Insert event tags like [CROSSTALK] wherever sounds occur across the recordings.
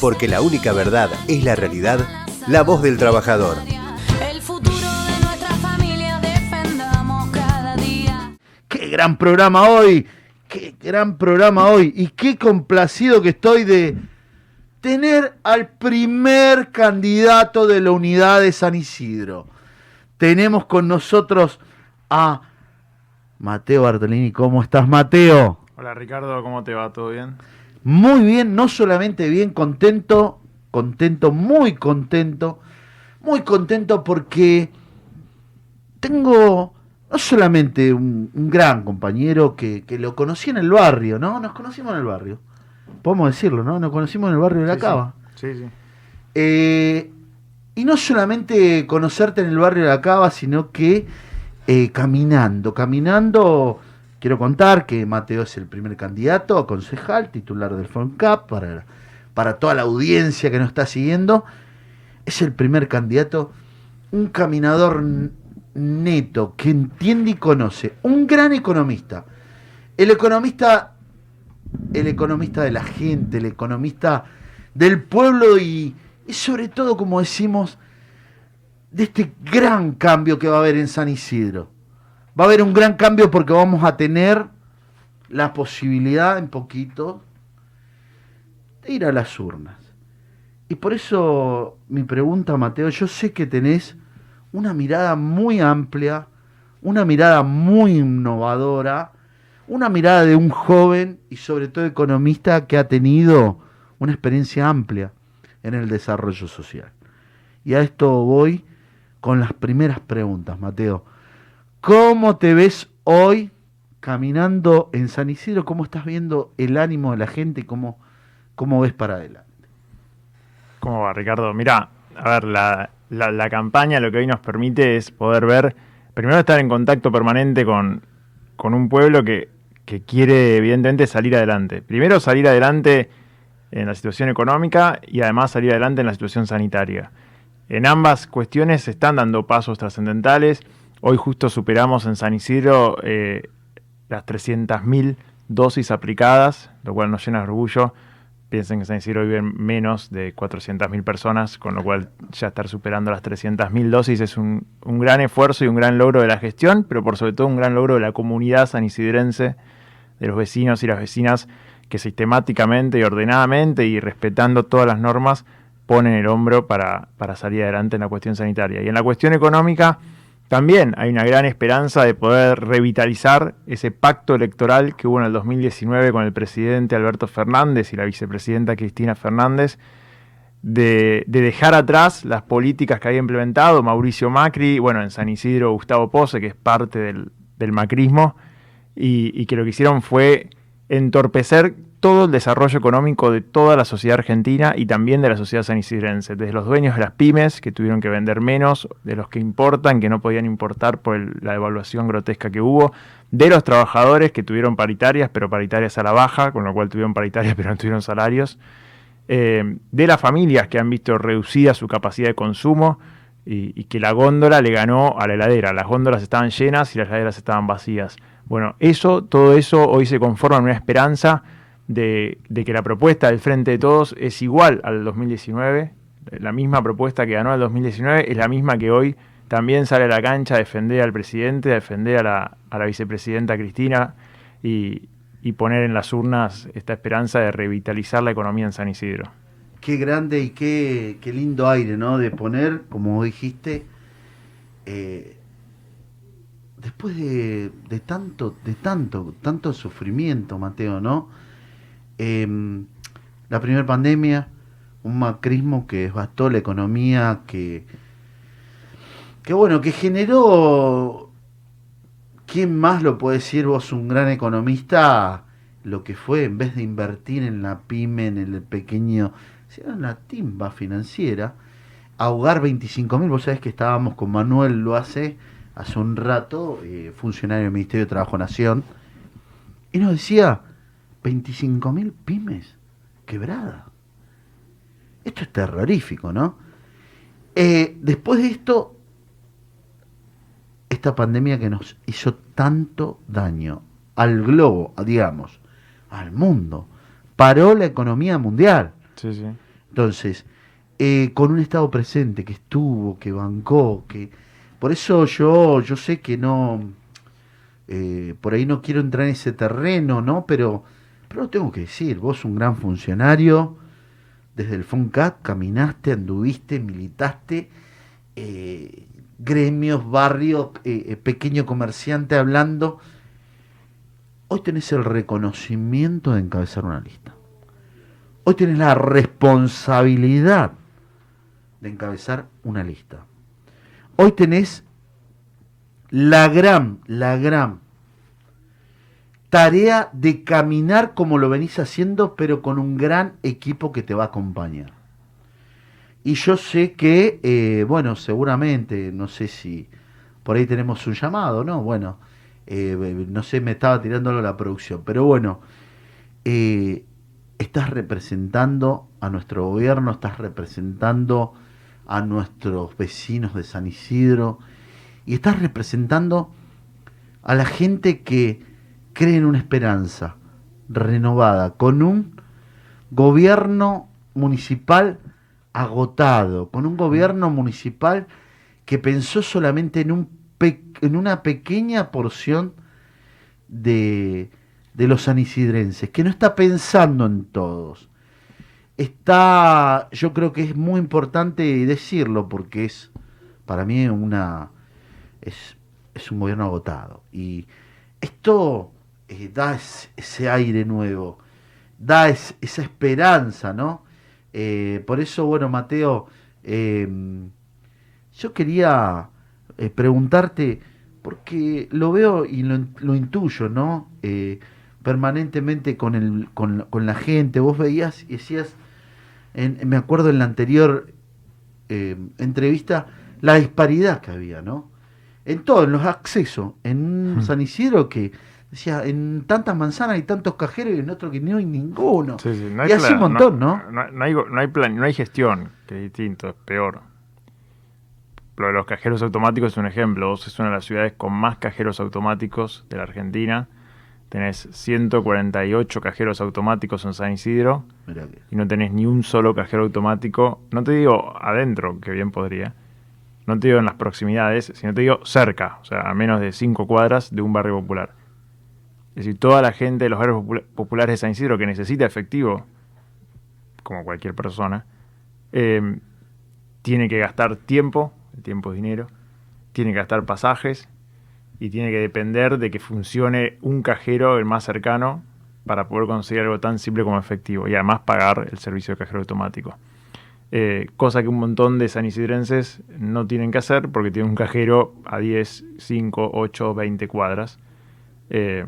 Porque la única verdad es la realidad, la voz del trabajador. El futuro de nuestra familia defendamos cada día. Qué gran programa hoy, qué gran programa hoy y qué complacido que estoy de tener al primer candidato de la unidad de San Isidro. Tenemos con nosotros a Mateo Bartolini. ¿Cómo estás, Mateo? Hola Ricardo, ¿cómo te va? ¿Todo bien? Muy bien, no solamente bien, contento, contento, muy contento, muy contento porque tengo no solamente un, un gran compañero que, que lo conocí en el barrio, ¿no? Nos conocimos en el barrio, podemos decirlo, ¿no? Nos conocimos en el barrio de la Sí, Cava. Sí, sí. Eh, y no solamente conocerte en el barrio de la Cava, sino que eh, caminando, caminando, quiero contar que Mateo es el primer candidato a concejal, titular del FONCAP, para, para toda la audiencia que nos está siguiendo. Es el primer candidato, un caminador neto, que entiende y conoce, un gran economista. El economista, el economista de la gente, el economista del pueblo y sobre todo, como decimos, de este gran cambio que va a haber en San Isidro. Va a haber un gran cambio porque vamos a tener la posibilidad en poquito de ir a las urnas. Y por eso mi pregunta, Mateo, yo sé que tenés una mirada muy amplia, una mirada muy innovadora, una mirada de un joven y sobre todo economista que ha tenido una experiencia amplia en el desarrollo social. Y a esto voy con las primeras preguntas, Mateo. ¿Cómo te ves hoy caminando en San Isidro? ¿Cómo estás viendo el ánimo de la gente? ¿Cómo, cómo ves para adelante? ¿Cómo va Ricardo? Mira, a ver, la, la- la campaña lo que hoy nos permite es poder ver, primero estar en contacto permanente con, con un pueblo que, que quiere evidentemente salir adelante. Primero salir adelante en la situación económica y además salir adelante en la situación sanitaria. En ambas cuestiones se están dando pasos trascendentales. Hoy justo superamos en San Isidro eh, las 300.000 dosis aplicadas, lo cual nos llena de orgullo. Piensen que en San Isidro viven menos de 400.000 personas, con lo cual ya estar superando las 300.000 dosis es un, gran esfuerzo y un gran logro de la gestión, pero por sobre todo un gran logro de la comunidad sanisidrense, de los vecinos y las vecinas que sistemáticamente y ordenadamente y respetando todas las normas ponen el hombro para salir adelante en la cuestión sanitaria. Y en la cuestión económica también hay una gran esperanza de poder revitalizar ese pacto electoral que hubo en el 2019 con el presidente Alberto Fernández y la vicepresidenta Cristina Fernández, de, de dejar atrás las políticas que había implementado Mauricio Macri, bueno, en San Isidro Gustavo Pose, que es parte del, del macrismo, y, y que lo que hicieron fue entorpecer todo el desarrollo económico de toda la sociedad argentina y también de la sociedad sanisidrense, desde los dueños de las pymes que tuvieron que vender menos, de los que importan que no podían importar por la devaluación grotesca que hubo, de los trabajadores que tuvieron paritarias, pero paritarias a la baja, con lo cual tuvieron paritarias [LAUGHS] pero no tuvieron salarios, eh, de las familias que han visto reducida su capacidad de consumo y, y que la góndola le ganó a la heladera. Las góndolas estaban llenas y las heladeras estaban vacías. Bueno, eso, todo eso hoy se conforma en una esperanza de, que la propuesta del Frente de Todos es igual al 2019. La misma propuesta que ganó el 2019 es la misma que hoy también sale a la cancha a defender al presidente, a defender a la, vicepresidenta Cristina y, poner en las urnas esta esperanza de revitalizar la economía en San Isidro. Qué grande y qué, qué lindo aire, ¿no? De poner, como dijiste, eh, después de, de tanto, de tanto, tanto sufrimiento, Mateo, ¿no? Em, la primera pandemia, un macrismo que devastó la economía, que, que bueno, que generó, ¿quién más lo puede decir vos, un gran economista? Lo que fue, en vez de invertir en la pyme, en el pequeño, era una timba financiera, ahogar 25 mil, vos sabés que estábamos con Manuel lo hace hace un rato, eh, funcionario del Ministerio de Trabajo Nación, y nos decía, 25 mil pymes quebradas. Esto es terrorífico, ¿no? Eh, después de esto, esta pandemia que nos hizo tanto daño al globo, digamos, al mundo, paró la economía mundial. Sí, sí. Entonces, eh, con un Estado presente que estuvo, que bancó, que... Por eso yo, yo sé que no... eh, por ahí no quiero entrar en ese terreno, ¿no? Pero, pero lo tengo que decir, vos un gran funcionario, desde el FONCAT caminaste, anduviste, militaste, eh, gremios, barrios, eh, eh, pequeño comerciante hablando. Hoy tenés el reconocimiento de encabezar una lista. Hoy tenés la responsabilidad de encabezar una lista. Hoy tenés la gran, la gran tarea de caminar como lo venís haciendo, pero con un gran equipo que te va a acompañar. Y yo sé que, eh, bueno, seguramente, no sé si por ahí tenemos un llamado, ¿no? Bueno, eh, no sé, me estaba tirándolo la producción, pero bueno, eh, estás representando a nuestro gobierno, estás representando a nuestros vecinos de San Isidro y estás representando a la gente que cree en una esperanza renovada, con un gobierno municipal agotado, con un gobierno municipal que pensó solamente en, un en una pequeña porción de, de los sanisidrenses, que no está pensando en todos. Está, yo creo que es muy importante decirlo porque es para mí una es, es un gobierno agotado y esto eh, da es- ese aire nuevo, da es- esa esperanza, ¿no? Eh, por eso, bueno, Mateo, eh, yo quería eh, preguntarte, porque lo veo y lo, lo intuyo, ¿no? Permanentemente con, el, con, con la gente, vos veías y decías, en- me acuerdo en la anterior eh, entrevista, la disparidad que había, ¿no? En todo, en los accesos, en un Hmm. San Isidro que decía, en tantas manzanas hay tantos cajeros y en otro que no hay ninguno. Sí, sí, no y así un montón, ¿no? No, no hay, no, hay plan, no hay gestión, que es distinto, es peor. Lo de los cajeros automáticos es un ejemplo. Vos es una de las ciudades con más cajeros automáticos de la Argentina. Tenés 148 cajeros automáticos en San Isidro y no tenés ni un solo cajero automático. No te digo adentro, que bien podría. No te digo en las proximidades, sino te digo cerca, o sea, a menos de 5 cuadras de un barrio popular. Es decir, toda la gente de los barrios popula- populares de San Isidro que necesita efectivo, como cualquier persona, eh, tiene que gastar tiempo, el tiempo es dinero, tiene que gastar pasajes y tiene que depender de que funcione un cajero el más cercano para poder conseguir algo tan simple como efectivo y además pagar el servicio de cajero automático. Eh, cosa que un montón de sanisidrenses no tienen que hacer porque tienen un cajero a 10, 5, 8, 20 cuadras. Eh,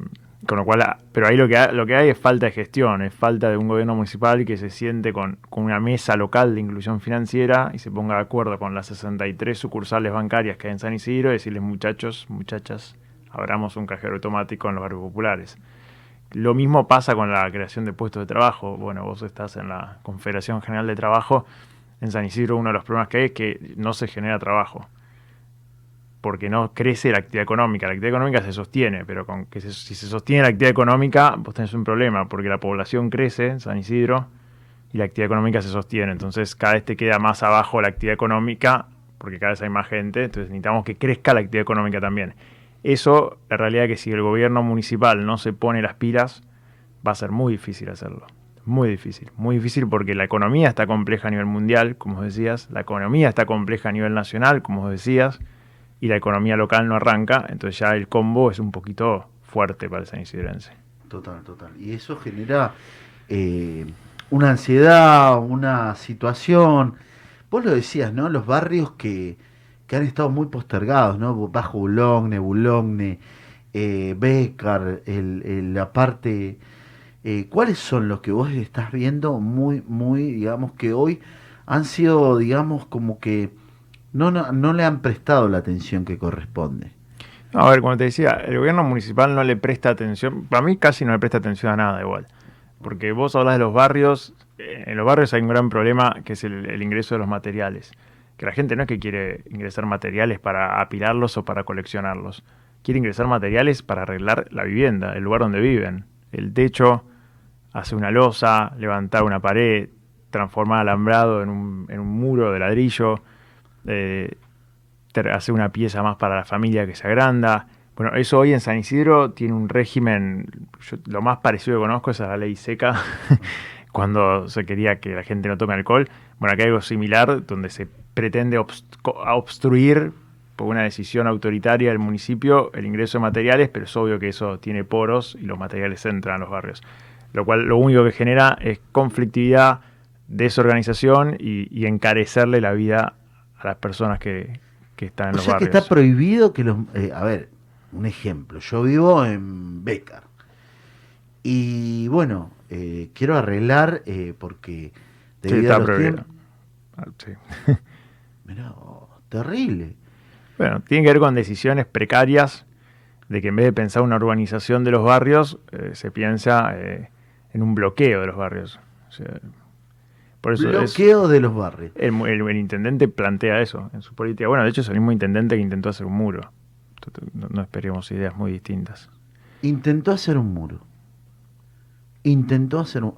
con lo cual, pero ahí lo que, lo que hay es falta de gestión, es falta de un gobierno municipal que se siente con, con una mesa local de inclusión financiera y se ponga de acuerdo con las 63 sucursales bancarias que hay en San Isidro y decirles muchachos, muchachas, abramos un cajero automático en los barrios populares. Lo mismo pasa con la creación de puestos de trabajo. Bueno, vos estás en la Confederación General de Trabajo. En San Isidro uno de los problemas que hay es que no se genera trabajo. Porque no crece la actividad económica. La actividad económica se sostiene, pero con que si se sostiene la actividad económica, vos tenés un problema, porque la población crece en San Isidro y la actividad económica se sostiene. Entonces cada vez te queda más abajo la actividad económica, porque cada vez hay más gente. Entonces necesitamos que crezca la actividad económica también. Eso, la realidad es que si el gobierno municipal no se pone las pilas, va a ser muy difícil hacerlo. Muy difícil, muy difícil porque la economía está compleja a nivel mundial, como decías, la economía está compleja a nivel nacional, como decías, y la economía local no arranca, entonces ya el combo es un poquito fuerte para el San Isidrense. Total, total. Y eso genera eh, una ansiedad, una situación. Vos lo decías, ¿no? Los barrios que, que han estado muy postergados, ¿no? Bajo Boulogne, Boulogne, eh, el- la parte... eh, ¿Cuáles son los que vos estás viendo muy, muy, digamos, que hoy han sido, digamos, como que no, no, no le han prestado la atención que corresponde? A ver, como te decía, el gobierno municipal no le presta atención, para mí casi no le presta atención a nada igual, porque vos hablas de los barrios, eh, en los barrios hay un gran problema que es el, el ingreso de los materiales, que la gente no es que quiere ingresar materiales para apilarlos o para coleccionarlos, quiere ingresar materiales para arreglar la vivienda, el lugar donde viven, el techo, hacer una losa, levantar una pared, transformar alambrado en un, en un muro de ladrillo, eh, hacer una pieza más para la familia que se agranda. Bueno, eso hoy en San Isidro tiene un régimen, lo más parecido que conozco es a la ley seca, [LAUGHS] cuando se quería que la gente no tome alcohol. Bueno, acá hay algo similar, donde se pretende obstruir por una decisión autoritaria del municipio el ingreso de materiales, pero es obvio que eso tiene poros y los materiales entran a los barrios. Lo cual lo único que genera es conflictividad, desorganización y, y encarecerle la vida a las personas que, que están en O los sea que barrios. está prohibido que los... eh, a ver, un ejemplo. Yo vivo en Becar. Y bueno, eh, quiero arreglar eh, porque Sí, está a los prohibido. Ah, sí. [LAUGHS] [LAUGHS] Mirá, oh, terrible. Bueno, tiene que ver con decisiones precarias de que en vez de pensar una urbanización de los barrios, eh, se piensa eh, en un bloqueo de los barrios. O sea, por eso es- Bloqueo de los barrios. el, mu- el- el intendente plantea eso en su política. Bueno, de hecho es el mismo intendente que intentó hacer un muro. No, no esperemos ideas muy distintas. Intentó hacer un muro. Intentó hacer un...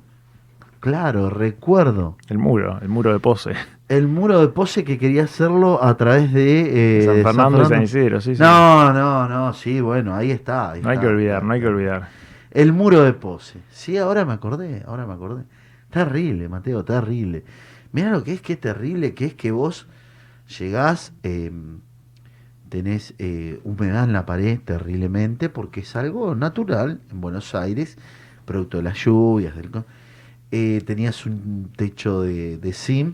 Claro, recuerdo. El muro, el muro de pose. El muro de pose que quería hacerlo a través de... eh, San Fernando y San Isidro, sí, sí. No, no, no, sí, bueno, ahí está. ahí No hay que olvidar, no hay que olvidar. El muro de pose. Sí, ahora me acordé, ahora me acordé. Terrible, Mateo, terrible. Mira lo que es que terrible, que es que vos llegás, eh, tenés eh, humedad en la pared terriblemente, porque es algo natural en Buenos Aires, producto de las lluvias, del, eh, tenías un techo de, de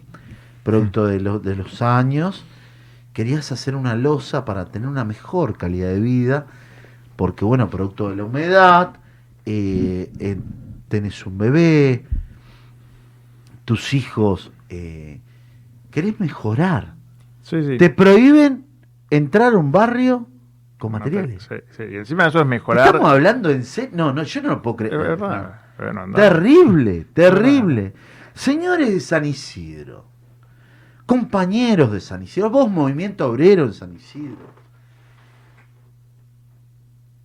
producto de, de los años, querías hacer una losa para tener una mejor calidad de vida, porque bueno, producto de la humedad, eh, eh, tenés un bebé, tus hijos, eh, querés mejorar. Sí, sí. Te prohíben entrar a un barrio con materiales. sí, sí. Y encima de eso es mejorar. Estamos hablando en serio. No, no, yo no lo puedo Es creer. verdad. No. no, no. Terrible, terrible. Señores de San Isidro, compañeros de San Isidro, vos movimiento obrero en San Isidro,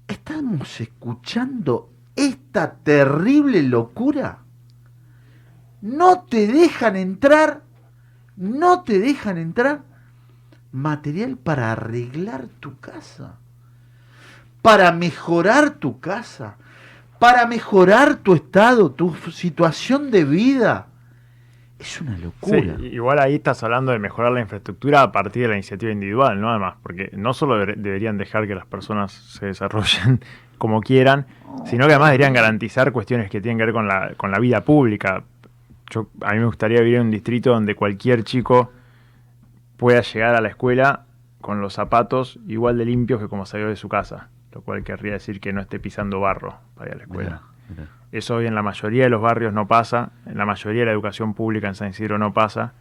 estamos escuchando esta terrible locura. No te dejan entrar, no te dejan entrar material para arreglar tu casa, para mejorar tu casa, para mejorar tu estado, tu situación de vida. Es una locura. igual ahí estás hablando de mejorar la infraestructura a partir de la iniciativa individual, ¿no? Además, porque no solo deber- deberían dejar que las personas se desarrollen [LAUGHS] como quieran, sino que además deberían garantizar cuestiones que tienen que ver con la, con la vida pública. Yo, a mí me gustaría vivir en un distrito donde cualquier chico pueda llegar a la escuela con los zapatos igual de limpios que como salió de su casa, lo cual querría decir que no esté pisando barro para ir a la escuela. Eso hoy en la mayoría de los barrios no pasa, en la mayoría de la educación pública en San Isidro no pasa.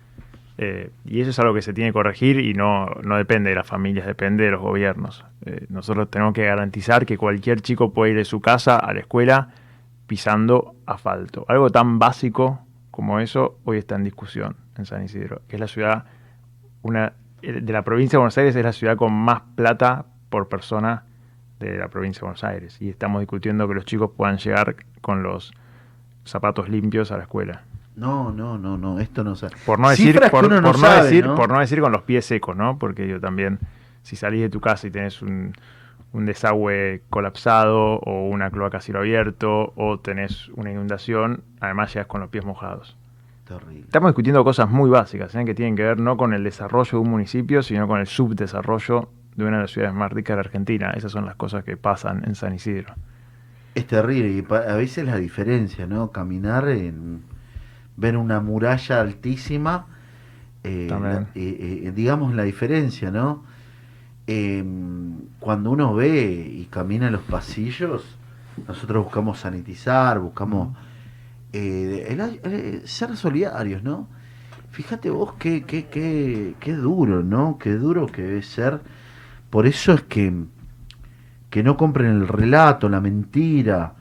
eh, y eso es algo que se tiene que corregir y no, no depende de las familias, depende de los gobiernos. Eh, nosotros tenemos que garantizar que cualquier chico puede ir de su casa a la escuela pisando asfalto. Algo tan básico como eso hoy está en discusión en San Isidro, que es la ciudad, una eh, de la provincia de Buenos Aires es la ciudad con más plata por persona de la provincia de Buenos Aires. Y estamos discutiendo que los chicos puedan llegar con los zapatos limpios a la escuela. No, no, no, no, esto no se Por no decir, por, por no sabe, decir, ¿no? por no decir con los pies secos, ¿no? Porque yo también, si salís de tu casa y tenés un, un desagüe colapsado o una cloaca a cielo abierto o tenés una inundación, además llegas con los pies mojados. Terrible. Estamos discutiendo cosas muy básicas, ¿eh? que tienen que ver no con el desarrollo de un municipio, sino con el subdesarrollo de una de las ciudades más ricas de la Argentina. Esas son las cosas que pasan en San Isidro. Es terrible y a veces la diferencia, ¿no? Caminar en ver una muralla altísima, eh, la- eh, eh, digamos la diferencia, ¿no? Eh, cuando uno ve y camina en los pasillos, nosotros buscamos sanitizar, buscamos eh, el- eh, ser solidarios, ¿no? Fíjate vos qué, qué, qué, qué duro, ¿no? Qué duro que debe ser. Por eso es que que no compren el relato, la mentira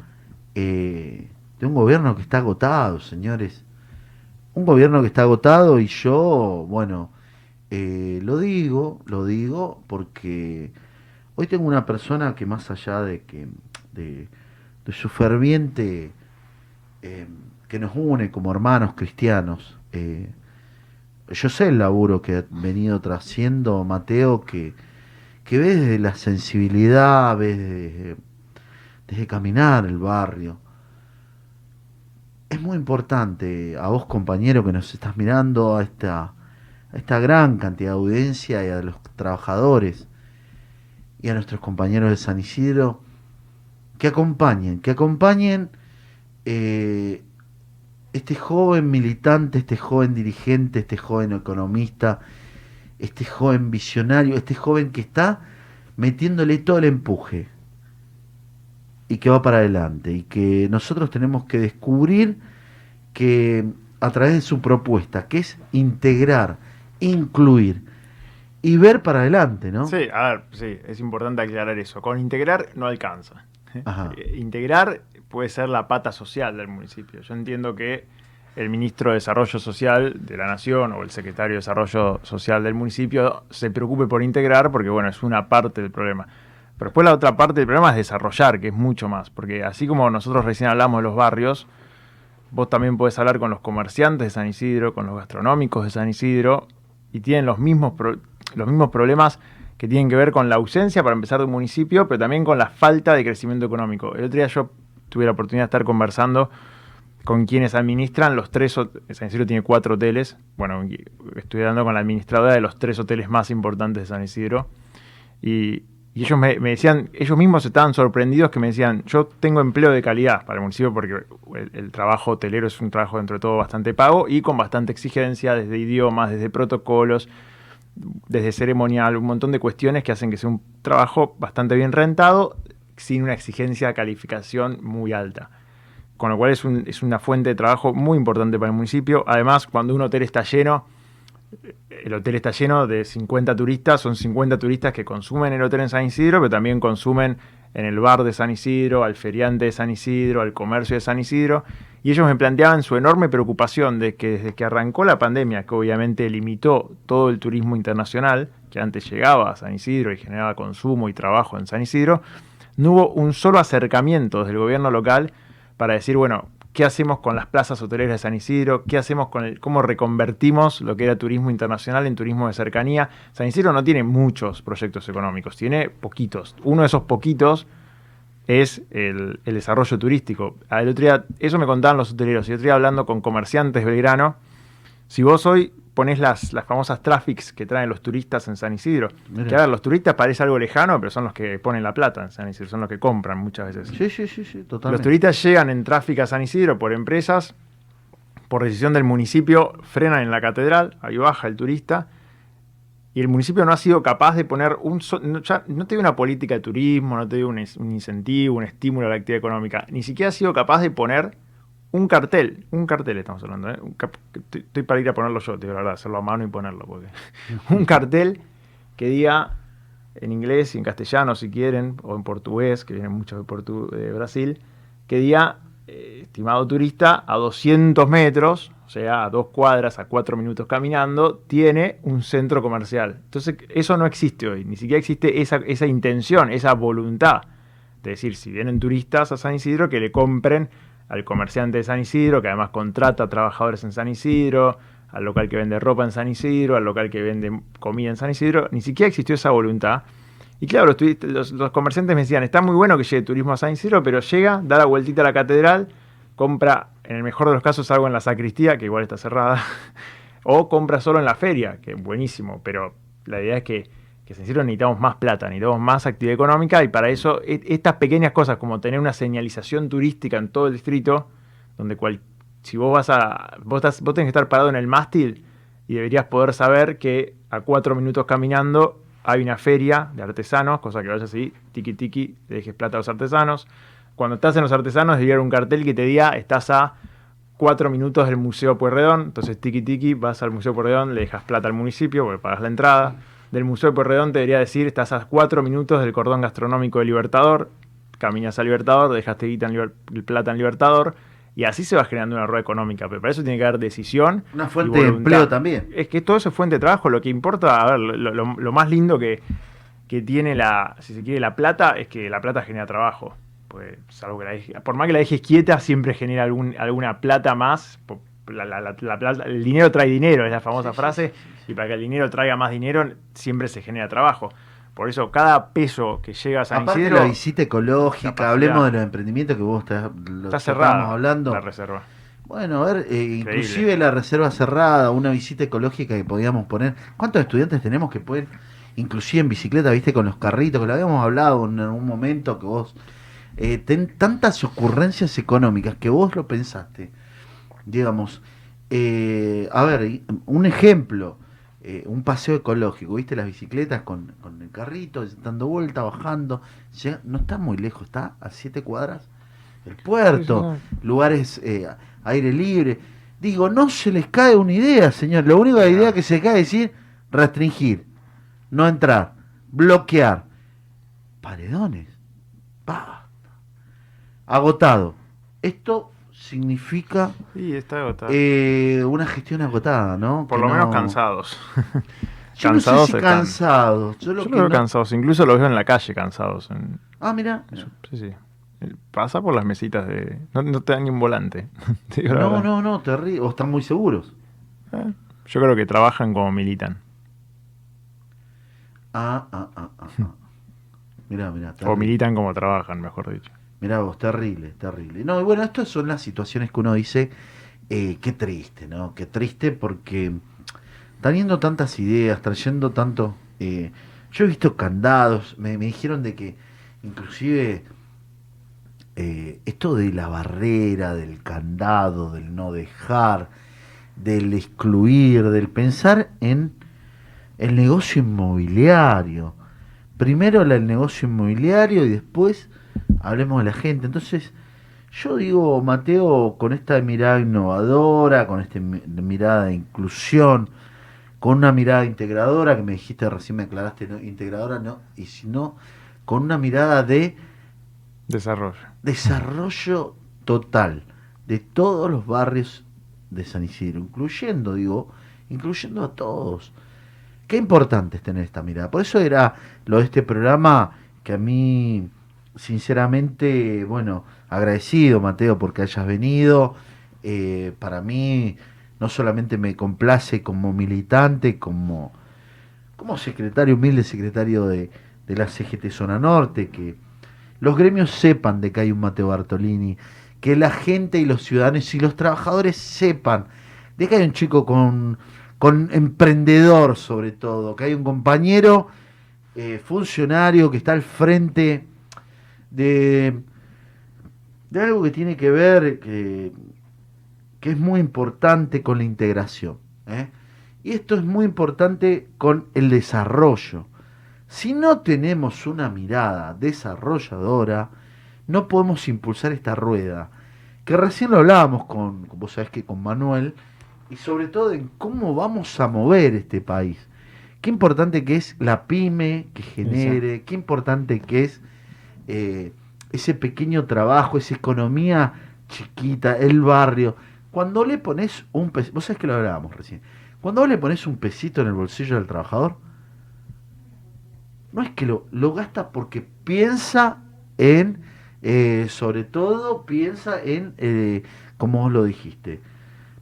eh, de un gobierno que está agotado, señores. Un gobierno que está agotado y yo, bueno, eh, lo digo, lo digo porque hoy tengo una persona que más allá de que de, su ferviente eh, que nos une como hermanos cristianos, Eh, yo sé el laburo que ha venido trayendo Mateo, que, que ves desde la sensibilidad, ves desde, desde caminar el barrio. Es muy importante a vos, compañero, que nos estás mirando, a esta, a esta gran cantidad de audiencia y a los trabajadores y a nuestros compañeros de San Isidro, que acompañen, que acompañen eh, este joven militante, este joven dirigente, este joven economista, este joven visionario, este joven que está metiéndole todo el empuje y que va para adelante y que nosotros tenemos que descubrir que a través de su propuesta, que es integrar, incluir y ver para adelante, ¿no? Sí, a ver, sí, es importante aclarar eso. Con integrar no alcanza. [LAUGHS] Ajá. Eh, Integrar puede ser la pata social del municipio. Yo entiendo que el ministro de Desarrollo Social de la Nación o el secretario de Desarrollo Social del municipio se preocupe por integrar porque, bueno, es una parte del problema. Pero después la otra parte del problema es desarrollar, que es mucho más. Porque así como nosotros recién hablamos de los barrios, vos también podés hablar con los comerciantes de San Isidro, con los gastronómicos de San Isidro, y tienen los mismos, los mismos problemas que tienen que ver con la ausencia, para empezar, de un municipio, pero también con la falta de crecimiento económico. El otro día yo tuve la oportunidad de estar conversando con quienes administran los tres, hot- San Isidro tiene cuatro hoteles, bueno, estoy hablando con la administradora de los tres hoteles más importantes de San Isidro, y, y ellos me, decían, ellos mismos estaban sorprendidos que me decían, yo tengo empleo de calidad para el municipio porque el, el trabajo hotelero es un trabajo dentro de todo bastante pago y con bastante exigencia desde idiomas, desde protocolos, desde ceremonial, un montón de cuestiones que hacen que sea un trabajo bastante bien rentado sin una exigencia de calificación muy alta. Con lo cual es, un- es una fuente de trabajo muy importante para el municipio. Además, cuando un hotel está lleno, el hotel está lleno de 50 turistas, son 50 turistas que consumen el hotel en San Isidro, pero también consumen en el bar de San Isidro, al feriante de San Isidro, al comercio de San Isidro, y ellos me planteaban su enorme preocupación de que desde que arrancó la pandemia, que obviamente limitó todo el turismo internacional, que antes llegaba a San Isidro y generaba consumo y trabajo en San Isidro, no hubo un solo acercamiento desde el gobierno local para decir, bueno, ¿qué hacemos con las plazas hoteleras de San Isidro? ¿Qué hacemos con el, cómo reconvertimos lo que era turismo internacional en turismo de cercanía? San Isidro no tiene muchos proyectos económicos, tiene poquitos. Uno de esos poquitos es el, desarrollo turístico. Eso me contaban los hoteleros, y el otro día hablando con comerciantes Belgrano, si vos hoy ponés las, las famosas traffics que traen los turistas en San Isidro, Mira. que a ver, los turistas parece algo lejano, pero son los que ponen la plata en San Isidro, son los que compran muchas veces. Sí, sí, sí, sí, Los totalmente. turistas llegan en tráfico a San Isidro por empresas, por decisión del municipio, frenan en la catedral, ahí baja el turista, y el municipio no ha sido capaz de poner un... so- no, ya no te dio una política de turismo, no te dio un incentivo, un estímulo a la actividad económica, ni siquiera ha sido capaz de poner un cartel, un cartel estamos hablando, ¿eh? Estoy, estoy para ir a ponerlo yo, digo la verdad, hacerlo a mano y ponerlo, porque [LAUGHS] un cartel que diga en inglés y en castellano si quieren, o en portugués, que vienen muchos de, Portu- de Brasil, que diga, eh, estimado turista, a 200 metros, o sea, a dos cuadras, a cuatro minutos caminando, tiene un centro comercial. Entonces, eso no existe hoy, ni siquiera existe esa, esa intención, esa voluntad de decir, si vienen turistas a San Isidro, que le compren al comerciante de San Isidro, que además contrata trabajadores en San Isidro, al local que vende ropa en San Isidro, al local que vende comida en San Isidro, ni siquiera existió esa voluntad. Y claro, los, comerciantes me decían, está muy bueno que llegue turismo a San Isidro, pero llega, da la vueltita a la catedral, compra, en el mejor de los casos, algo en la sacristía, que igual está cerrada, [LAUGHS] o compra solo en la feria, que buenísimo, pero la idea es que, que Isidro necesitamos más plata, necesitamos más actividad económica, y para eso e- estas pequeñas cosas, como tener una señalización turística en todo el distrito, donde cual, si vos vas a. Vos, estás, vos tenés que estar parado en el mástil y deberías poder saber que a cuatro minutos caminando hay una feria de artesanos, cosa que vayas así, tiki tiki, le dejes plata a los artesanos. Cuando estás en los artesanos, debería haber un cartel que te diga, estás a cuatro minutos del Museo Pueyrredón, entonces tiki tiki, vas al Museo Pueyrredón, le dejas plata al municipio porque pagas la entrada. Del Museo Pueyrredón te debería decir, estás a cuatro minutos del cordón gastronómico de Libertador, caminas a Libertador, dejaste guita en Liber- plata en Libertador, y así se va generando una rueda económica, pero para eso tiene que haber decisión. Una y fuente de empleo también. Es que todo eso es fuente de trabajo, lo que importa, a ver, lo, lo- lo más lindo que, que tiene la, si se quiere, la plata, es que la plata genera trabajo. Pues, salvo que la deje- por más que la dejes quieta, siempre genera algún, alguna plata más, la- la- la- el dinero trae dinero, es la famosa Sí, frase, sí, sí, sí. Y para que el dinero traiga más dinero siempre se genera trabajo. Por eso cada peso que llega a San Aparte Isidro la visita ecológica, hablemos de los emprendimientos que vos estás, lo está cerrada hablando. la reserva. Bueno, a ver, eh, inclusive la reserva cerrada, una visita ecológica que podíamos poner. ¿Cuántos estudiantes tenemos que pueden, inclusive en bicicleta, viste, con los carritos, que lo habíamos hablado en algún momento, que vos, eh, ten tantas ocurrencias económicas que vos lo pensaste. Digamos, eh, a ver, un ejemplo, eh, un paseo ecológico, viste, las bicicletas con, con el carrito, dando vuelta, bajando, llega- no está muy lejos, está a siete cuadras. El puerto, lugares eh, aire libre. Digo, no se les cae una idea, señor. La única idea que se cae es decir restringir, no entrar, bloquear. Paredones. Basta. Agotado. Esto significa Sí, está agotado. eh, una gestión agotada, ¿no? Por Que lo menos no- cansados. [LAUGHS] Yo no [LAUGHS] sé Cansados si están. cansados. Yo lo Yo que lo veo no- cansados, incluso los veo en la calle cansados. en- Ah, mira. Sí, sí. Eh, Pasa por las mesitas de... No, no te dan ni un volante. [LAUGHS] No, no, no, terrible. O están muy seguros. Eh, Yo creo que trabajan como militan. Ah, ah, ah, ah. ah. Mirá, mirá. O militan como trabajan, mejor dicho. Mirá vos, terrible, terrible. No, y bueno, estas son las situaciones que uno dice, eh, qué triste, ¿no? Qué triste porque teniendo tantas ideas, trayendo tanto... eh, yo he visto candados, me, dijeron de que inclusive eh, esto de la barrera, del candado, del no dejar, del excluir, del pensar en el negocio inmobiliario. Primero el negocio inmobiliario y después hablemos de la gente. Entonces, yo digo, Mateo, con esta mirada innovadora, con esta mi- mirada de inclusión, con una mirada integradora, que me dijiste recién, me aclaraste, ¿no? integradora, no, y si no, con una mirada de Desarrollo. desarrollo total de todos los barrios de San Isidro, incluyendo, digo, incluyendo a todos. Qué importante es tener esta mirada. Por eso era lo de este programa que a mí, sinceramente, bueno, agradecido, Mateo, porque hayas venido. Eh, para mí, no solamente me complace como militante, como, como secretario, humilde secretario de, de la CGT Zona Norte, que los gremios sepan de que hay un Mateo Bartolini, que la gente y los ciudadanos y los trabajadores sepan de que hay un chico con, con emprendedor sobre todo, que hay un compañero eh, funcionario que está al frente de, de algo que tiene que ver, que, que es muy importante con la integración. ¿eh? Y esto es muy importante con el desarrollo. Si no tenemos una mirada desarrolladora, no podemos impulsar esta rueda. Que recién lo hablábamos con, vos sabés que con Manuel, y sobre todo en cómo vamos a mover este país. Qué importante que es la pyme que genere, qué importante que es eh, ese pequeño trabajo, esa economía chiquita, el barrio. Cuando le pones un pesito, vos sabés que lo hablábamos recién, cuando vos le pones un pesito en el bolsillo del trabajador, no es que lo, lo gasta porque piensa en, eh, sobre todo piensa en, eh, como vos lo dijiste,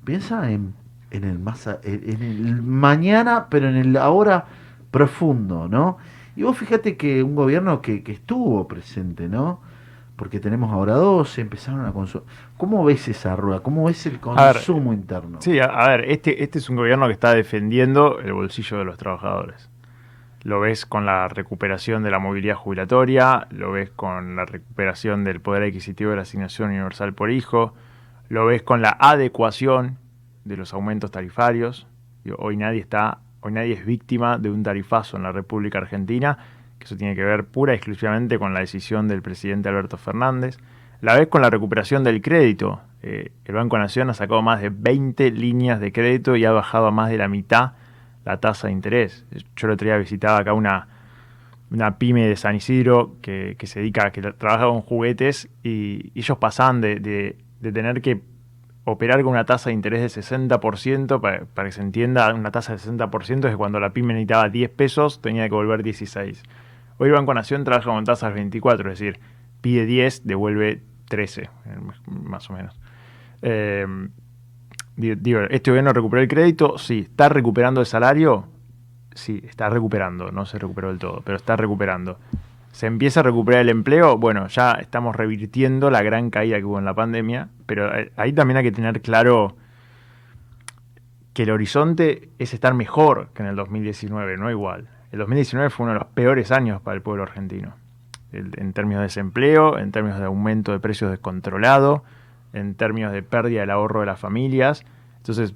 piensa en, en el más, a- en, en el mañana, pero en el ahora profundo, ¿no? Y vos fíjate que un gobierno que, que estuvo presente, ¿no? Porque tenemos ahora dos, empezaron a consumir. ¿Cómo ves esa rueda? ¿Cómo ves el ver, consumo interno? Sí, a, a ver, este, este es un gobierno que está defendiendo el bolsillo de los trabajadores. Lo ves con la recuperación de la movilidad jubilatoria, lo ves con la recuperación del poder adquisitivo de la asignación universal por hijo, lo ves con la adecuación de los aumentos tarifarios. Hoy nadie está, hoy nadie es víctima de un tarifazo en la República Argentina, que eso tiene que ver pura y exclusivamente con la decisión del presidente Alberto Fernández. La ves con la recuperación del crédito. Eh, el Banco Nación ha sacado más de 20 líneas de crédito y ha bajado a más de la mitad la tasa de interés. Yo el otro día visitaba acá una, una pyme de San Isidro que, se dedica, que trabaja con juguetes y, ellos pasaban de- de tener que operar con una tasa de interés de 60%, para, para que se entienda, una tasa de 60% es que cuando la pyme necesitaba 10 pesos tenía que devolver 16. Hoy Banco Nación trabaja con tasas 24, es decir, pide 10, devuelve 13, eh, más o menos. Eh, di- digo, este gobierno recuperó el crédito, sí, está recuperando el salario, sí, está recuperando, no se recuperó del todo, pero está recuperando. Se empieza a recuperar el empleo, bueno, ya estamos revirtiendo la gran caída que hubo en la pandemia, pero eh, ahí también hay que tener claro que el horizonte es estar mejor que en el 2019, no igual. El 2019 fue uno de los peores años para el pueblo argentino, en términos de desempleo, en términos de aumento de precios descontrolado, en términos de pérdida del ahorro de las familias. Entonces,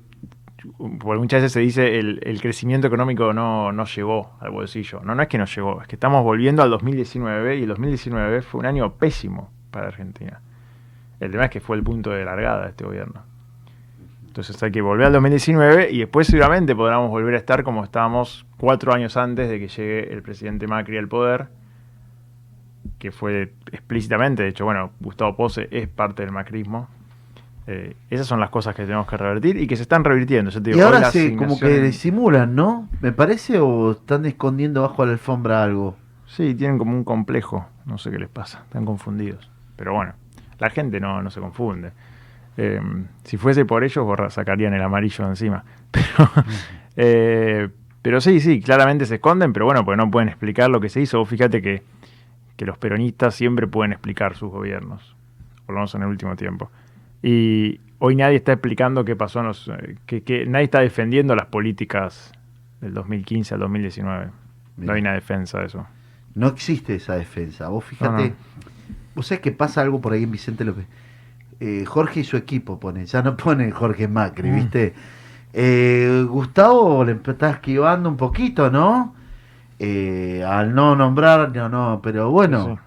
por muchas veces se dice el, el crecimiento económico no, no llegó al bolsillo. No, no es que no llegó, es que estamos volviendo al 2019 y el 2019 fue un año pésimo para Argentina. El tema es que fue el punto de largada de este gobierno. Entonces hay que volver al 2019 y después seguramente podremos volver a estar como estábamos cuatro años antes de que llegue el presidente Macri al poder, que fue explícitamente, de hecho, bueno, Gustavo Pose es parte del macrismo. Eh, esas son las cosas que tenemos que revertir y que se están revirtiendo. Yo te digo, y ahora se como que disimulan, ¿no? Me parece o están escondiendo bajo la alfombra algo. Sí, tienen como un complejo, no sé qué les pasa, están confundidos. Pero bueno, la gente no, no se confunde. Eh, si fuese por ellos, borra- sacarían el amarillo encima. [LAUGHS] Pero, eh, pero sí, sí, claramente se esconden, pero bueno, porque no pueden explicar lo que se hizo. Vos fíjate que, que los peronistas siempre pueden explicar sus gobiernos, por lo menos en el último tiempo. Y hoy nadie está explicando qué pasó, en los, eh, que, que nadie está defendiendo las políticas del 2015 al 2019. Bien. No hay una defensa de eso. No existe esa defensa. Vos fíjate, No, vos sabés que pasa algo por ahí en Vicente López. Eh, Jorge y su equipo pone, ya no [LAUGHS] pone Jorge Macri, Mm. ¿viste? Eh, Gustavo le está esquivando un poquito, ¿no? Eh, al no nombrar, no, no, pero bueno,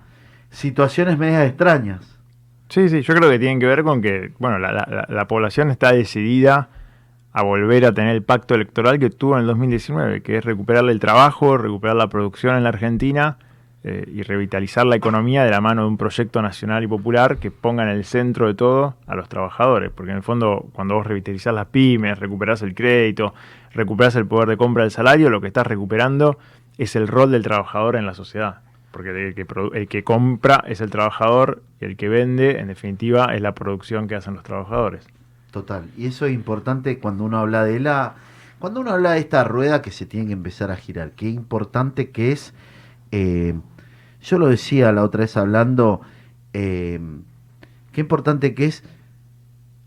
situaciones medias extrañas. Sí, sí, yo creo que tienen que ver con que, bueno, la, la- la- la población está decidida a volver a tener el pacto electoral que tuvo en el 2019, que es recuperar el trabajo, recuperar la producción en la Argentina eh, y revitalizar la economía de la mano de un proyecto nacional y popular que ponga en el centro de todo a los trabajadores, porque en el fondo cuando vos revitalizás las pymes, recuperás el crédito, recuperás el poder de compra del salario, lo que estás recuperando es el rol del trabajador en la sociedad. Porque el que, produ- el que compra es el trabajador y el que vende, en definitiva, es la producción que hacen los trabajadores. Total. Y eso es importante cuando uno habla de la. Cuando uno habla de esta rueda que se tiene que empezar a girar. Qué importante que es. eh, yo lo decía la otra vez hablando. eh, qué importante que es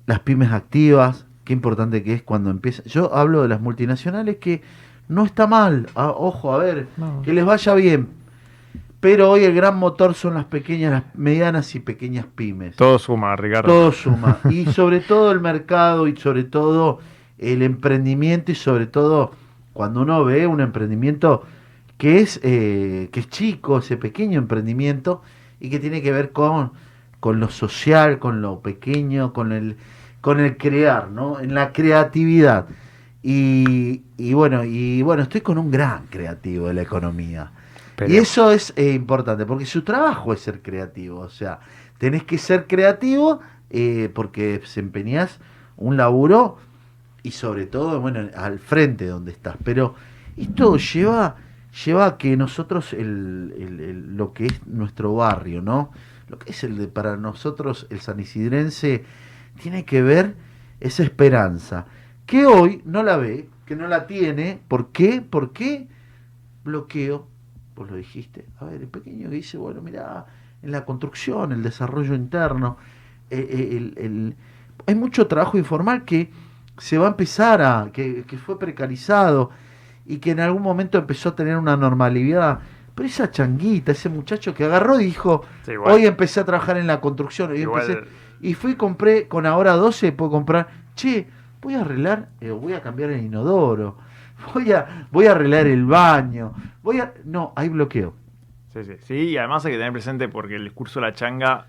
las pymes activas. Qué importante que es cuando empieza. Yo hablo de las multinacionales que no está mal. ah, ojo, a ver, No. que les vaya bien. Pero hoy el gran motor son las pequeñas, las medianas y pequeñas pymes. Todo suma, Ricardo. Todo suma. Y sobre todo el mercado y sobre todo el emprendimiento y sobre todo cuando uno ve un emprendimiento que es, eh, que es chico, ese pequeño emprendimiento y que tiene que ver con, con lo social, con lo pequeño, con el, con el crear, ¿no? En la creatividad. Y, y bueno, y bueno, estoy con un gran creativo de la economía. Y eso es eh, importante, porque su trabajo es ser creativo. O sea, tenés que ser creativo eh, porque desempeñás un laburo y sobre todo, bueno, al frente donde estás. Pero esto lleva, lleva a que nosotros, el, lo que es nuestro barrio, ¿no? Lo que es el de, para nosotros, el San Isidrense, tiene que ver esa esperanza. Que hoy no la ve, que no la tiene. ¿Por qué? ¿Por qué? Bloqueo vos lo dijiste, a ver, el pequeño que dice, bueno, mira, en la construcción, el desarrollo interno, eh, eh, el- el- hay mucho trabajo informal que se va a empezar a, que, que fue precarizado y que en algún momento empezó a tener una normalidad. Pero esa changuita, ese muchacho que agarró y dijo, Sí, hoy empecé a trabajar en la construcción, hoy empecé, y fui y compré, con ahora 12 puedo comprar, che, voy a arreglar, eh, voy a cambiar el inodoro, voy a, voy a arreglar el baño, voy a... No, hay bloqueo. Sí, sí, sí, y además hay que tener presente porque el discurso de la changa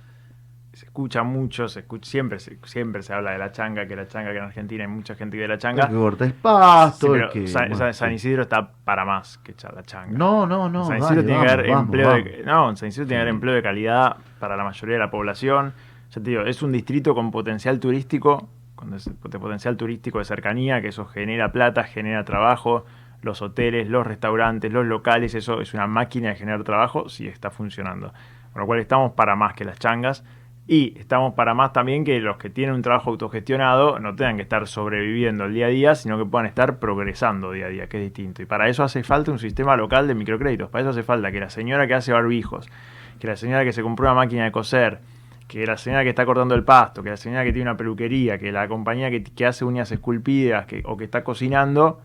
se escucha mucho, se escucha, siempre, se, siempre se habla de la changa, que la changa, que en Argentina hay mucha gente que de la El changa. que corta el pasto, Sí, el pero que- San, bueno. Isidro está para más que la changa. No, no, no. San dale, Isidro tiene que vamos, empleo vamos. de, no, San Isidro tiene que haber empleo de calidad para la mayoría de la población. Ya te digo, es un distrito con potencial turístico, con de potencial turístico de cercanía, que eso genera plata, genera trabajo, los hoteles, los restaurantes, los locales, eso es una máquina de generar trabajo si está funcionando. Con lo cual estamos para más que las changas Y estamos para más también que los que tienen un trabajo autogestionado no tengan que estar sobreviviendo el día a día, sino que puedan estar progresando día a día, que es distinto. Y para eso hace falta un sistema local de microcréditos. Para eso hace falta que la señora que hace barbijos, que la señora que se compró una máquina de coser, que la señora que está cortando el pasto, que la señora que tiene una peluquería, que la compañía que, que hace uñas esculpidas que, o que está cocinando,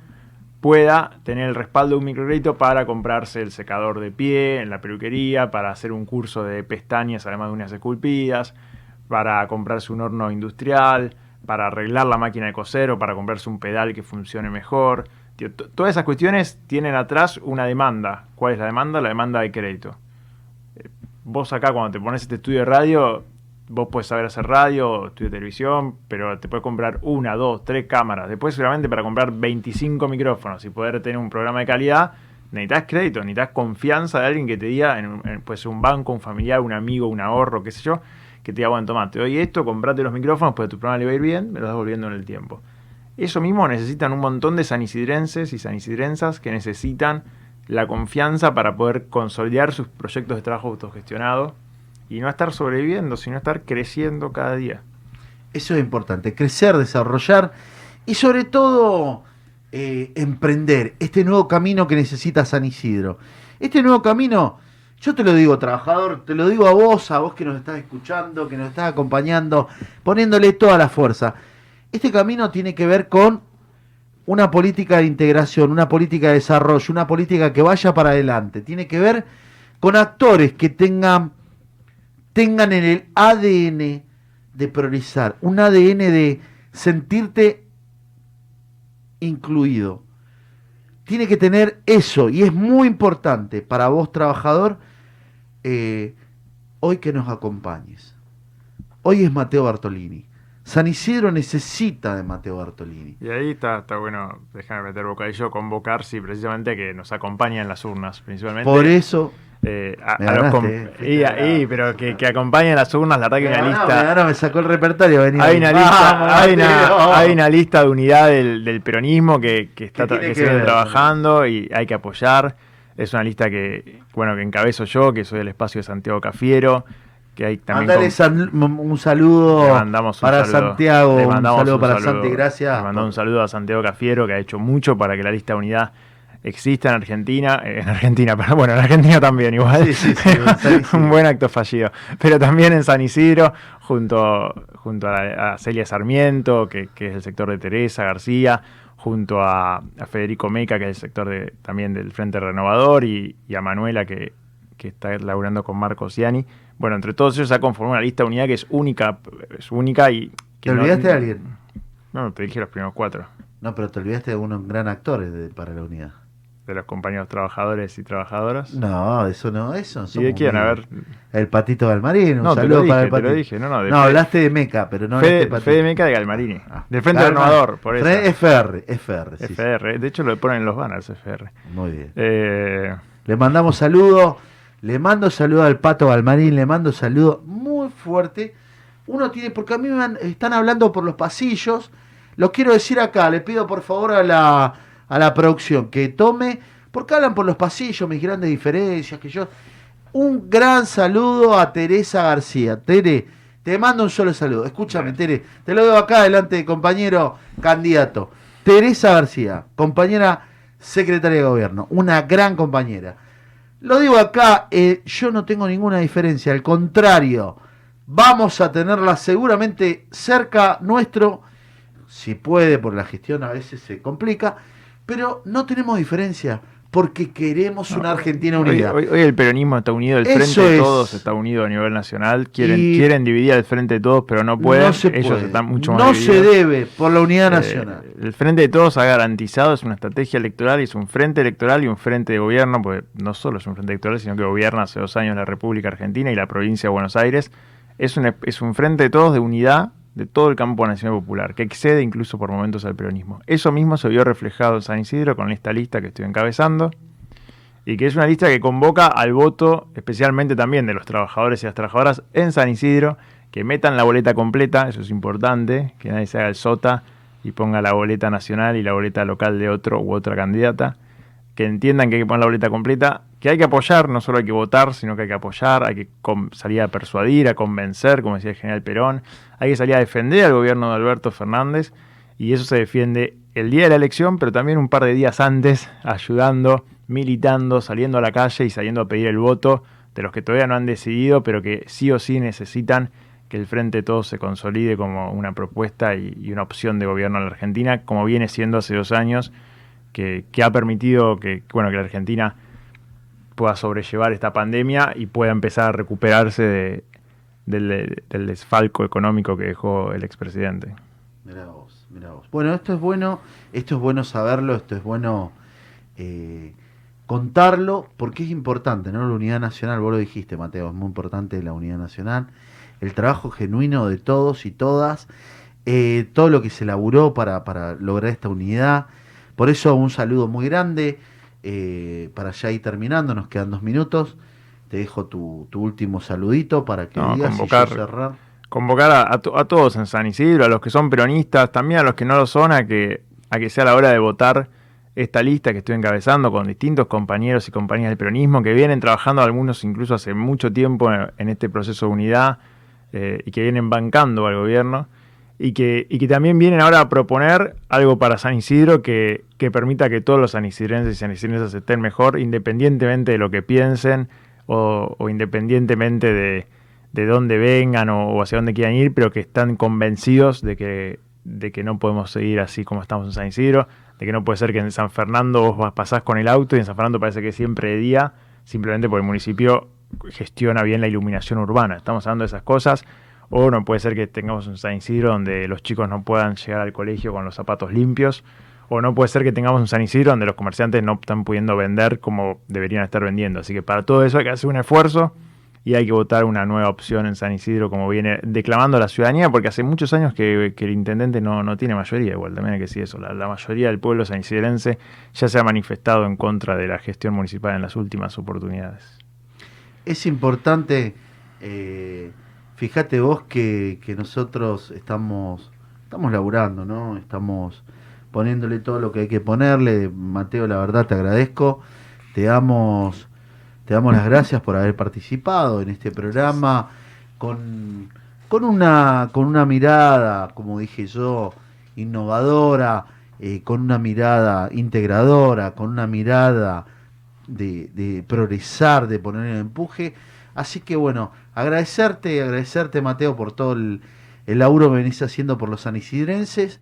pueda tener el respaldo de un microcrédito para comprarse el secador de pie en la peluquería, para hacer un curso de pestañas además de uñas esculpidas, para comprarse un horno industrial, para arreglar la máquina de coser o para comprarse un pedal que funcione mejor. Todas esas cuestiones tienen atrás una demanda. ¿Cuál es la demanda? La demanda de crédito. Eh, Vos acá cuando te pones este estudio de radio, vos puedes saber hacer radio, estudio de televisión, pero te puedes comprar una, dos, tres cámaras. Después seguramente para comprar 25 micrófonos y poder tener un programa de calidad, necesitas crédito, necesitas confianza de alguien que te diga, en, ser un banco, un familiar, un amigo, un ahorro, qué sé yo, que te diga, bueno, toma, te doy esto, comprate los micrófonos, pues tu programa le va a ir bien, me lo vas volviendo en el tiempo. Eso mismo necesitan un montón de sanisidrenses y sanisidrensas que necesitan la confianza para poder consolidar sus proyectos de trabajo autogestionado y no estar sobreviviendo, sino estar creciendo cada día. Eso es importante, crecer, desarrollar y sobre todo eh, emprender este nuevo camino que necesita San Isidro. Este nuevo camino, yo te lo digo, trabajador, te lo digo a vos, a vos que nos estás escuchando, que nos estás acompañando, poniéndole toda la fuerza. Este camino tiene que ver con una política de integración, una política de desarrollo, una política que vaya para adelante. Tiene que ver con actores que tengan, tengan en el ADN de priorizar, un ADN de sentirte incluido. Tiene que tener eso y es muy importante para vos trabajador eh, hoy que nos acompañes. Hoy es Mateo Bartolini. San Isidro necesita de Mateo Bartolini. Y ahí está, está bueno, déjame meter bocadillo, convocar, sí, precisamente que nos acompañen en las urnas, principalmente. Por eso Eh, a, Me ganaste, eh, y, pero que, que acompañen las urnas, la verdad que me, hay una ganó, lista. me ganó, me sacó el repertorio. vení, Hay una, lista, Vamos, hay, una, hay una lista de unidad del, del peronismo que, que está Que que se viene trabajando y hay que apoyar. Es una lista que, bueno, que encabezo yo, que soy del espacio de Santiago Cafiero, que hay también Mandale con- un saludo mandamos un para saludo. Santiago, un saludo un para saludo. Santi, gracias. Le mandamos un saludo a Santiago Cafiero, que ha hecho mucho para que la lista de unidad exista en Argentina. eh, en Argentina, [LAUGHS] pero bueno, en Argentina también igual. Sí, sí, sí, [LAUGHS] un buen acto fallido. Pero también en San Isidro, junto, junto a, a Celia Sarmiento, que, que es el sector de Teresa García, junto a, a Federico Meca, que es el sector de, también del Frente Renovador, y, y a Manuela, que, que está laburando con Marcos Ciani. Bueno, entre todos ellos se ha conformado una lista de unidad que es única, es única y... que ¿Te no- olvidaste de alguien? No, te dije los primeros cuatro, No, pero te olvidaste de un gran actor de- para la unidad. De los compañeros trabajadores y trabajadoras. No, eso no, eso no ¿Y de quién? A ver, El Patito Galmarín, un No, saludo dije, para el te lo Patito. dije, no, no, no, hablaste de Meca, pero no Fede, hablaste de Patito. Meca de Galmarini, Ah, del Frente Galma- Renovador, por eso. FR, FR, sí, sí. FR, de hecho lo ponen en los banners, FR. Muy bien. Eh, Le mandamos saludos, le mando saludo al Pato Galmarín, le mando saludo muy fuerte. Uno tiene, porque a mí me están hablando por los pasillos, lo quiero decir acá, le pido por favor a la, a la producción que tome, porque hablan por los pasillos, mis grandes diferencias, que yo... Un gran saludo a Teresa García. Tere, te mando un solo saludo. Escúchame, Tere, te lo veo acá delante, compañero candidato. Teresa García, compañera secretaria de gobierno, una gran compañera. Lo digo acá, eh, yo no tengo ninguna diferencia, al contrario, vamos a tenerla seguramente cerca nuestro, si puede, por la gestión a veces se complica, pero no tenemos diferencia, porque queremos una Argentina unida. hoy- hoy el peronismo está unido, el Eso Frente de es. Todos está unido a nivel nacional. Quieren, Y- quieren dividir al Frente de Todos, pero no pueden. no se Ellos puede. están mucho más No se debe por la unidad Eh, nacional. el Frente de Todos ha garantizado, es una estrategia electoral, y es un frente electoral y un frente de gobierno, porque no solo es un frente electoral, sino que gobierna hace dos años la República Argentina y la provincia de Buenos Aires. Es un, es un frente de todos de unidad de todo el campo nacional popular, que excede incluso por momentos al peronismo. Eso mismo se vio reflejado en San Isidro con esta lista que estoy encabezando, y que es una lista que convoca al voto, especialmente también de los trabajadores y las trabajadoras en San Isidro, que metan la boleta completa, eso es importante, que nadie se haga el sota y ponga la boleta nacional y la boleta local de otro u otra candidata, que entiendan que hay que poner la boleta completa, que hay que apoyar, no solo hay que votar, sino que hay que apoyar, hay que salir a persuadir, a convencer, como decía el general Perón, hay que salir a defender al gobierno de Alberto Fernández y eso se defiende el día de la elección, pero también un par de días antes, ayudando, militando, saliendo a la calle y saliendo a pedir el voto de los que todavía no han decidido, pero que sí o sí necesitan que el Frente de Todos se consolide como una propuesta y, y una opción de gobierno en la Argentina, como viene siendo hace dos años, que, que ha permitido que, bueno, que la Argentina pueda sobrellevar esta pandemia y pueda empezar a recuperarse de- del, del desfalco económico que dejó el expresidente. Mirá vos, mirá vos. Bueno, esto es bueno, esto es bueno saberlo, esto es bueno eh, contarlo, porque es importante, ¿no? La unidad nacional, vos lo dijiste, Mateo, es muy importante la unidad nacional, el trabajo genuino de todos y todas, eh, todo lo que se laburó para, para lograr esta unidad. Por eso un saludo muy grande, eh, para ya ir terminando, nos quedan dos minutos. Te dejo tu, tu último saludito para que No, digas y yo convocar. cerrar. convocar a, a to- a todos en San Isidro, a los que son peronistas, también a los que no lo son, a que, a que sea la hora de votar esta lista que estoy encabezando con distintos compañeros y compañeras del peronismo que vienen trabajando algunos incluso hace mucho tiempo en, en este proceso de unidad eh, y que vienen bancando al gobierno y que, y que también vienen ahora a proponer algo para San Isidro que, que permita que todos los sanisidrenses y sanisidrensas estén mejor independientemente de lo que piensen o, independientemente de, de dónde vengan o, hacia dónde quieran ir, pero que están convencidos de que, de que no podemos seguir así como estamos en San Isidro, de que no puede ser que en San Fernando vos pasás con el auto y en San Fernando parece que siempre de día, simplemente porque el municipio gestiona bien la iluminación urbana. Estamos hablando de esas cosas. O no puede ser que tengamos un San Isidro donde los chicos no puedan llegar al colegio con los zapatos limpios. O no puede ser que tengamos un San Isidro donde los comerciantes no están pudiendo vender como deberían estar vendiendo. Así que para todo eso hay que hacer un esfuerzo y hay que votar una nueva opción en San Isidro como viene declamando la ciudadanía, porque hace muchos años que, el intendente no, no tiene mayoría, igual también hay que decir eso. La, la mayoría del pueblo sanisidrense ya se ha manifestado en contra de la gestión municipal en las últimas oportunidades. es importante, eh, fíjate vos que, que nosotros estamos, estamos laburando, ¿no? Estamos poniéndole todo lo que hay que ponerle. Mateo, la verdad te agradezco. Te damos, te damos las gracias por haber participado en este programa con, con, una, con una mirada, como dije yo, innovadora, eh, con una mirada integradora, con una mirada de, progresar, de poner el empuje. Así que bueno, agradecerte, agradecerte Mateo por todo el, el laburo que venís haciendo por los sanisidrenses.